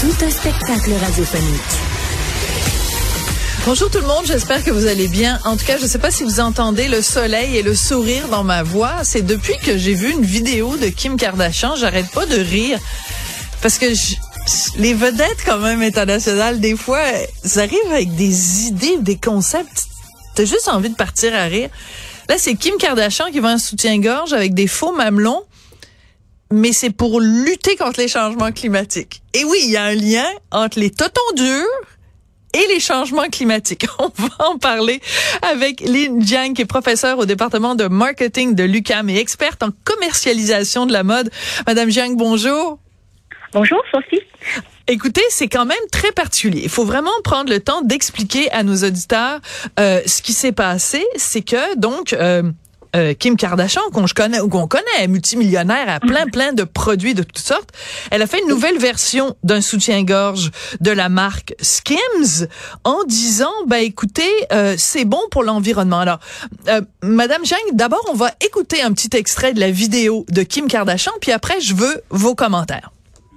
Tout un spectacle radiophonique. Bonjour tout le monde, j'espère que vous allez bien. En tout cas, je ne sais pas si vous entendez le soleil et le sourire dans ma voix. C'est depuis que j'ai vu une vidéo de Kim Kardashian, j'arrête pas de rire parce que les vedettes quand même internationales, des fois, ça arrive avec des idées, des concepts. T'as juste envie de partir à rire. Là, c'est Kim Kardashian qui va un soutien-gorge avec des faux mamelons mais c'est pour lutter contre les changements climatiques. Et oui, il y a un lien entre les totons durs et les changements climatiques. On va en parler avec Lynn Jiang, qui est professeure au département de marketing de l'UCAM et experte en commercialisation de la mode. Madame Jiang, bonjour. Bonjour, Sophie. Écoutez, c'est quand même très particulier. Il faut vraiment prendre le temps d'expliquer à nos auditeurs euh, ce qui s'est passé. C'est que donc euh, euh, Kim Kardashian, qu'on connais, qu'on connaît, multimillionnaire à plein mhm. plein de produits de toutes sortes, elle a fait une nouvelle version d'un soutien-gorge de la marque Skims en disant, ben écoutez, euh, c'est bon pour l'environnement. Alors, euh, Madame Zhang, d'abord, on va écouter un petit extrait de la vidéo de Kim Kardashian, puis après, je veux vos commentaires.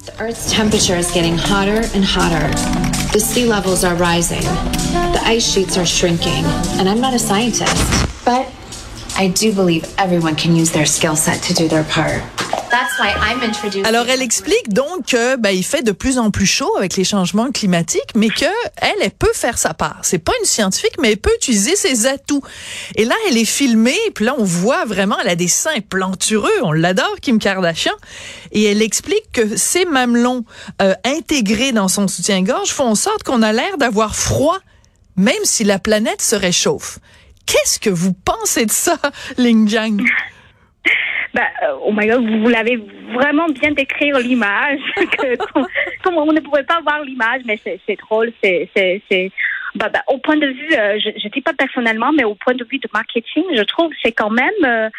The Earth's temperature is getting hotter and hotter. The sea levels are rising. The ice sheets are shrinking. And I'm not a scientist, but Alors elle explique donc que ben, il fait de plus en plus chaud avec les changements climatiques, mais que elle, peut faire sa part. C'est pas une scientifique, mais elle peut utiliser ses atouts. Et là, elle est filmée, puis là on voit vraiment, elle a des seins plantureux, on l'adore Kim Kardashian, et elle explique que ces mamelons euh, intégrés dans son soutien-gorge font en sorte qu'on a l'air d'avoir froid, même si la planète se réchauffe. Qu'est-ce que vous pensez de ça, Ling Jiang? Ben, euh, oh my God, vous, l'avez vraiment bien décrire l'image. comme on ne pouvait pas voir l'image, mais c'est drôle, c'est bah, bah, au point de vue, euh, je ne dis pas personnellement, mais au point de vue de marketing, je trouve c'est quand même, euh,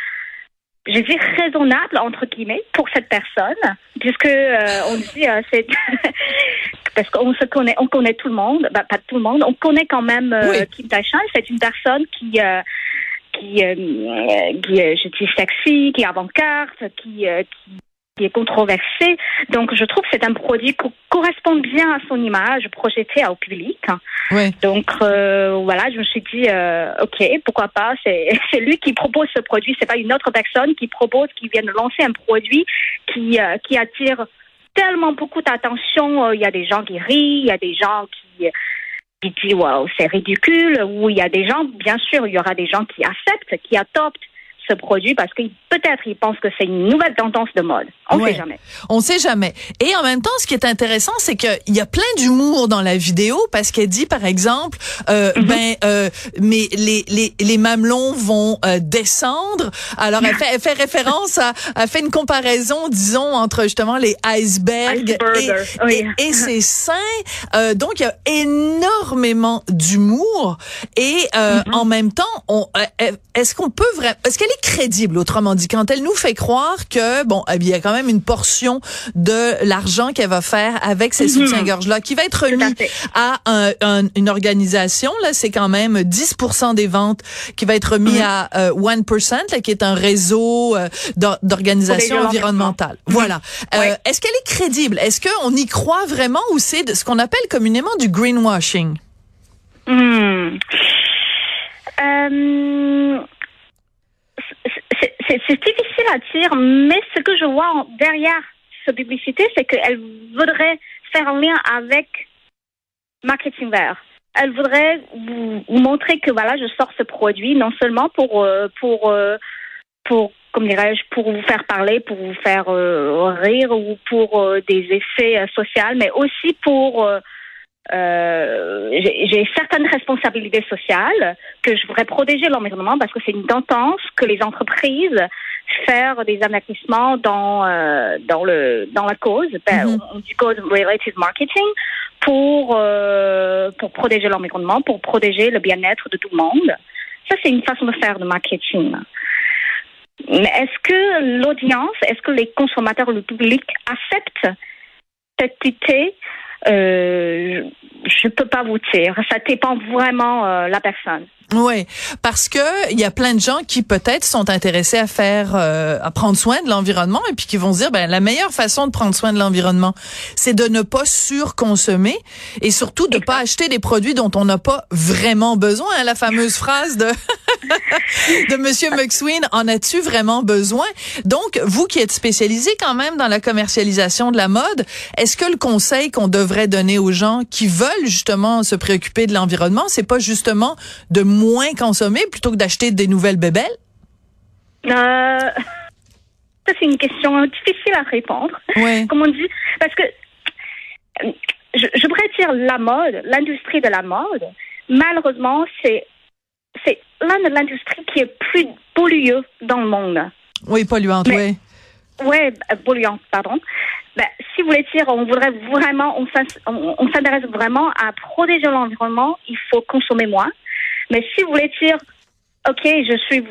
je dis raisonnable entre guillemets pour cette personne, puisque on dit c'est parce qu'on se connaît, on connaît tout le monde, bah, pas tout le monde, on connaît quand même euh, Kim Kardashian. C'est une personne qui euh, qui, euh, qui je dis sexy, qui est avant-garde, qui, qui est controversé. Donc, je trouve que c'est un produit qui correspond bien à son image projetée au public. Donc, voilà, je me suis dit, ok, pourquoi pas. C'est lui qui propose ce produit. C'est pas une autre personne qui propose, qui vient de lancer un produit qui qui attire tellement beaucoup d'attention. Euh, il y a des gens qui rient, il y a des gens qui, qui disent wow, c'est ridicule, ou il y a des gens, bien sûr, il y aura des gens qui acceptent, qui adoptent ce produit parce que peut-être ils pensent que c'est une nouvelle tendance de mode. On ne sait jamais. On sait jamais. Et en même temps, ce qui est intéressant, c'est qu'il y a plein d'humour dans la vidéo parce qu'elle dit, par exemple, euh, mm-hmm. ben, euh, mais les, les, les mamelons vont euh, descendre. Alors, elle fait, elle fait référence à, elle fait une comparaison, disons, entre justement les icebergs et, et, ses seins. Euh, donc, il y a énormément d'humour et euh, mm-hmm. en même temps, on, est-ce qu'on peut vraiment, est-ce qu'elle crédible, autrement dit, quand elle nous fait croire que, bon, eh il y a quand même une portion de l'argent qu'elle va faire avec ces mhm. soutiens-gorge-là, qui va être remis à, une organisation, là, c'est quand même 10% des ventes qui va être remis mhm. à euh, 1%, qui est un réseau euh, d'organisation environnementale. Mhm. Voilà. Euh, est-ce qu'elle est crédible? Est-ce qu'on y croit vraiment ou c'est ce qu'on appelle communément du greenwashing? Hmm. Euh, c'est difficile à dire, mais ce que je vois derrière cette publicité, c'est qu'elle voudrait faire un lien avec marketing vert. Elle voudrait vous, montrer que voilà, je sors ce produit non seulement pour euh, pour euh, pour comme dirais-je pour vous faire parler, pour vous faire euh, rire ou pour des effets sociaux, mais aussi pour euh, j'ai certaines responsabilités sociales que je voudrais protéger l'environnement parce que c'est une tendance que les entreprises faire des investissements dans euh, dans le dans la cause, ben, Mhm. on dit cause related marketing pour euh, pour protéger l'environnement, pour protéger le bien-être de tout le monde. Ça c'est une façon de faire de marketing. Mais est-ce que l'audience, est-ce que les consommateurs, le public acceptent cette idée Je ne peux pas vous dire. Ça dépend vraiment euh, la personne. Oui, parce que il y a plein de gens qui peut-être sont intéressés à faire, euh, à prendre soin de l'environnement et puis qui vont se dire, ben la meilleure façon de prendre soin de l'environnement, c'est de ne pas surconsommer et surtout de pas acheter des produits dont on n'a pas vraiment besoin. hein, la fameuse phrase de de Monsieur McSween, en as-tu vraiment besoin? Donc, vous qui êtes spécialisé quand même dans la commercialisation de la mode, est-ce que le conseil qu'on devrait donner aux gens qui veulent justement se préoccuper de l'environnement, c'est pas justement de moins consommer plutôt que d'acheter des nouvelles bébelles? Euh, ça, c'est une question difficile à répondre. Oui. Comme on dit, parce que euh, je, je dire la mode, l'industrie de la mode, malheureusement, c'est c'est l'un de l'industrie qui est plus pollueux dans le monde. Oui, polluante, oui. Ouais, euh, polluante, pardon. Ben, si vous voulez dire, on voudrait vraiment, on s'intéresse vraiment à protéger l'environnement, il faut consommer moins. Mais si vous voulez dire, ok, je suis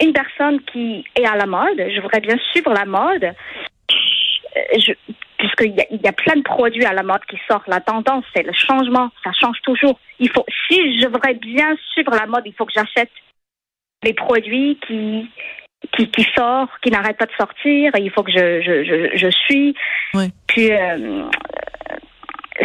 une personne qui est à la mode, je voudrais bien suivre la mode, euh, je, puisqu'il y a, il y a plein de produits à la mode qui sortent. La tendance, c'est le changement, ça change toujours. Il faut, si je voudrais bien suivre la mode, il faut que j'achète les produits qui qui, qui sortent, qui n'arrêtent pas de sortir. Il faut que je je je, je suis. Oui. Puis euh,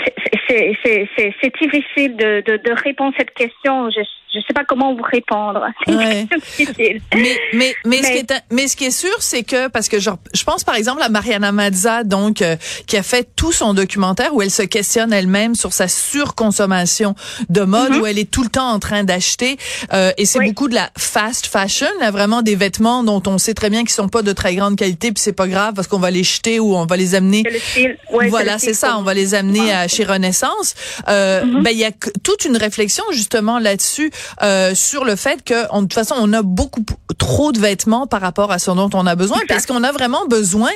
c'est- c'est c'est c'est c'est difficile de, de de répondre à cette question. Je je sais pas comment vous répondre. C'est Ouais. difficile. Mais, mais, mais, ce qui est, mais ce qui est sûr, c'est que, parce que genre, je pense par exemple à Mariana Mazza, donc, euh, qui a fait tout son documentaire où elle se questionne elle-même sur sa surconsommation de mode, où elle est tout le temps en train d'acheter, euh, et c'est Oui. beaucoup de la fast fashion, là, vraiment des vêtements dont on sait très bien qu'ils sont pas de très grande qualité, puis c'est pas grave parce qu'on va les jeter ou on va les amener le style. Ouais, voilà, c'est ça. On va les amener à chez Renaissance. Euh, Mm-hmm. Ben il y a toute une réflexion justement là-dessus euh, sur le fait que, on- de toute façon, on a beaucoup trop de vêtements par rapport à ce dont on a besoin. Parce qu'on a vraiment besoin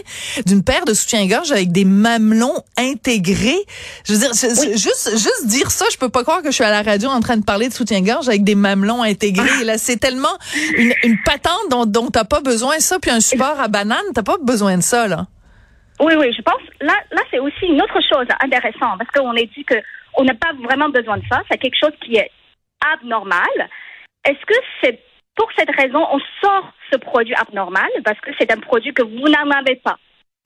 d'une paire de soutien-gorge avec des mamelons intégrés. Je veux dire, juste juste dire ça, je peux pas croire que je suis à la radio en train de parler de soutien-gorge avec des mamelons intégrés. Là, c'est tellement une, une patente dont, dont t'as pas besoin. Ça, puis un support à banane, t'as pas besoin de ça là. Oui, oui, je pense. Là, là, c'est aussi une autre chose intéressante parce qu'on a dit que on n'a pas vraiment besoin de ça. C'est quelque chose qui est abnormal. Est-ce que c'est pour cette raison on sort ce produit abnormal parce que c'est un produit que vous n'en avez pas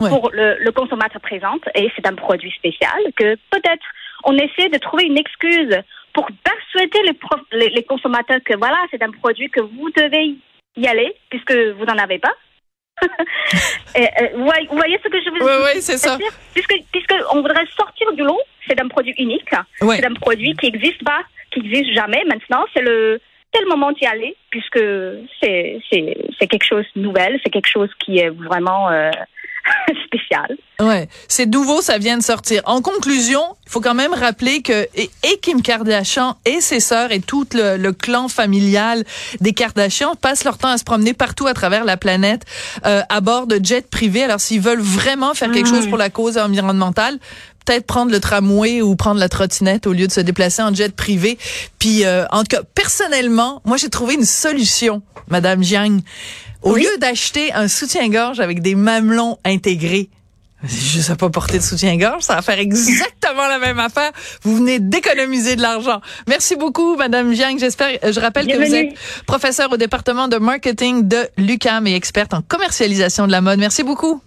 Ouais. pour le, le consommateur présente et c'est un produit spécial que peut-être on essaie de trouver une excuse pour persuader les, pro- les, les consommateurs que voilà, c'est un produit que vous devez y aller puisque vous n'en avez pas. Et, euh, vous voyez ce que je veux Oui, dire? oui, c'est ça. Puisque, puisque on voudrait sortir du lot, c'est un produit unique. Ouais. C'est un produit qui n'existe pas, qui n'existe jamais. Maintenant, c'est le c'est le moment d'y aller, puisque c'est c'est c'est quelque chose de nouvel, c'est quelque chose qui est vraiment euh, spécial. Ouais, c'est nouveau, ça vient de sortir. En conclusion, il faut quand même rappeler que et, et Kim Kardashian et ses sœurs et tout le, le clan familial des Kardashian passent leur temps à se promener partout à travers la planète euh, à bord de jets privés. Alors s'ils veulent vraiment faire quelque chose pour la cause environnementale, peut-être prendre le tramway ou prendre la trottinette au lieu de se déplacer en jet privé. Puis euh, en tout cas, personnellement, moi j'ai trouvé une solution, Madame Jiang. Au lieu d'acheter un soutien-gorge avec des mamelons intégrés, je sais pas porter de soutien-gorge, ça va faire exactement la même affaire. Vous venez d'économiser de l'argent. Merci beaucoup, Madame Jiang. J'espère, je rappelle que vous êtes professeur au département de marketing de l'UCAM et experte en commercialisation de la mode. Merci beaucoup.